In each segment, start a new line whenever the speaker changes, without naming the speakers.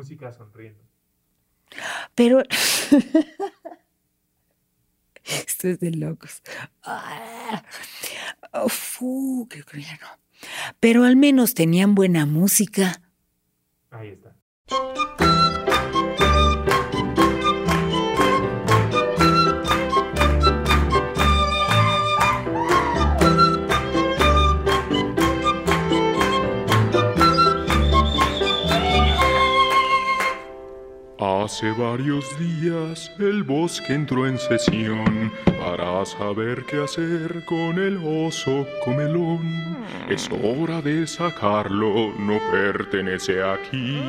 música sonriendo.
Pero. Esto es de locos. Ah, fu, creo que ya no. Pero al menos tenían buena música.
Ahí está.
Hace varios días el bosque entró en sesión para saber qué hacer con el oso comelón. Es hora de sacarlo, no pertenece aquí,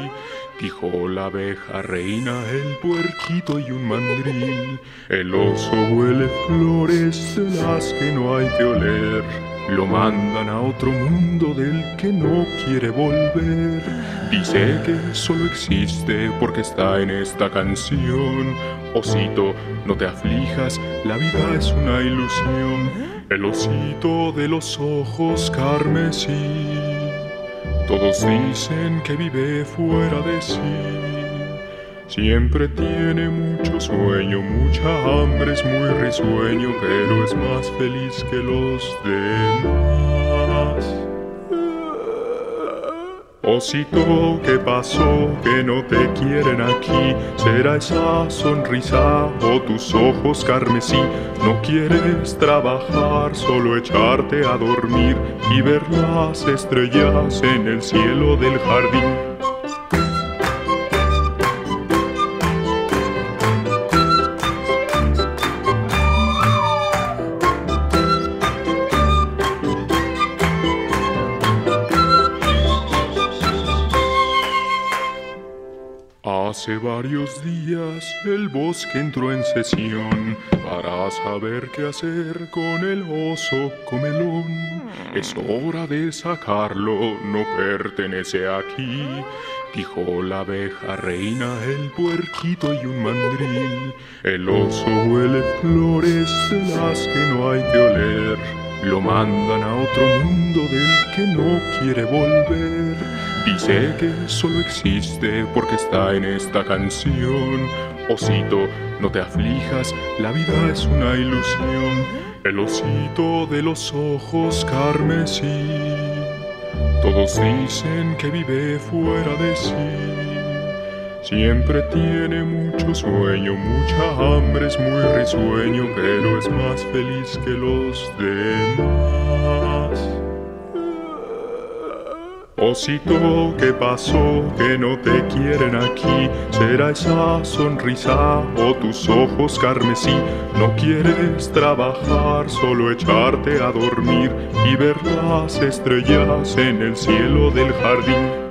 dijo la abeja reina, el puerquito y un mandril. El oso huele flores de las que no hay que oler. Lo mandan a otro mundo del que no quiere volver. Dice que solo existe porque está en esta canción. Osito, no te aflijas, la vida es una ilusión. El osito de los ojos carmesí. Todos dicen que vive fuera de sí. Siempre tiene mucho sueño, mucha hambre, es muy risueño, pero es más feliz que los demás. Osito, ¿qué pasó? Que no te quieren aquí. ¿Será esa sonrisa o tus ojos carmesí? No quieres trabajar, solo echarte a dormir y ver las estrellas en el cielo del jardín. Hace varios días el bosque entró en sesión para saber qué hacer con el oso comelón. Es hora de sacarlo, no pertenece aquí, dijo la abeja reina, el puerquito y un mandril. El oso huele flores de las que no hay que oler. Lo mandan a otro mundo del que no quiere volver. Dice que solo existe porque está en esta canción. Osito, no te aflijas, la vida es una ilusión. El osito de los ojos carmesí. Todos dicen que vive fuera de sí. Siempre tiene mucho sueño, mucha hambre, es muy risueño, pero es más feliz que los demás. Osito, ¿qué pasó? Que no te quieren aquí. ¿Será esa sonrisa o tus ojos carmesí? No quieres trabajar, solo echarte a dormir y ver las estrellas en el cielo del jardín.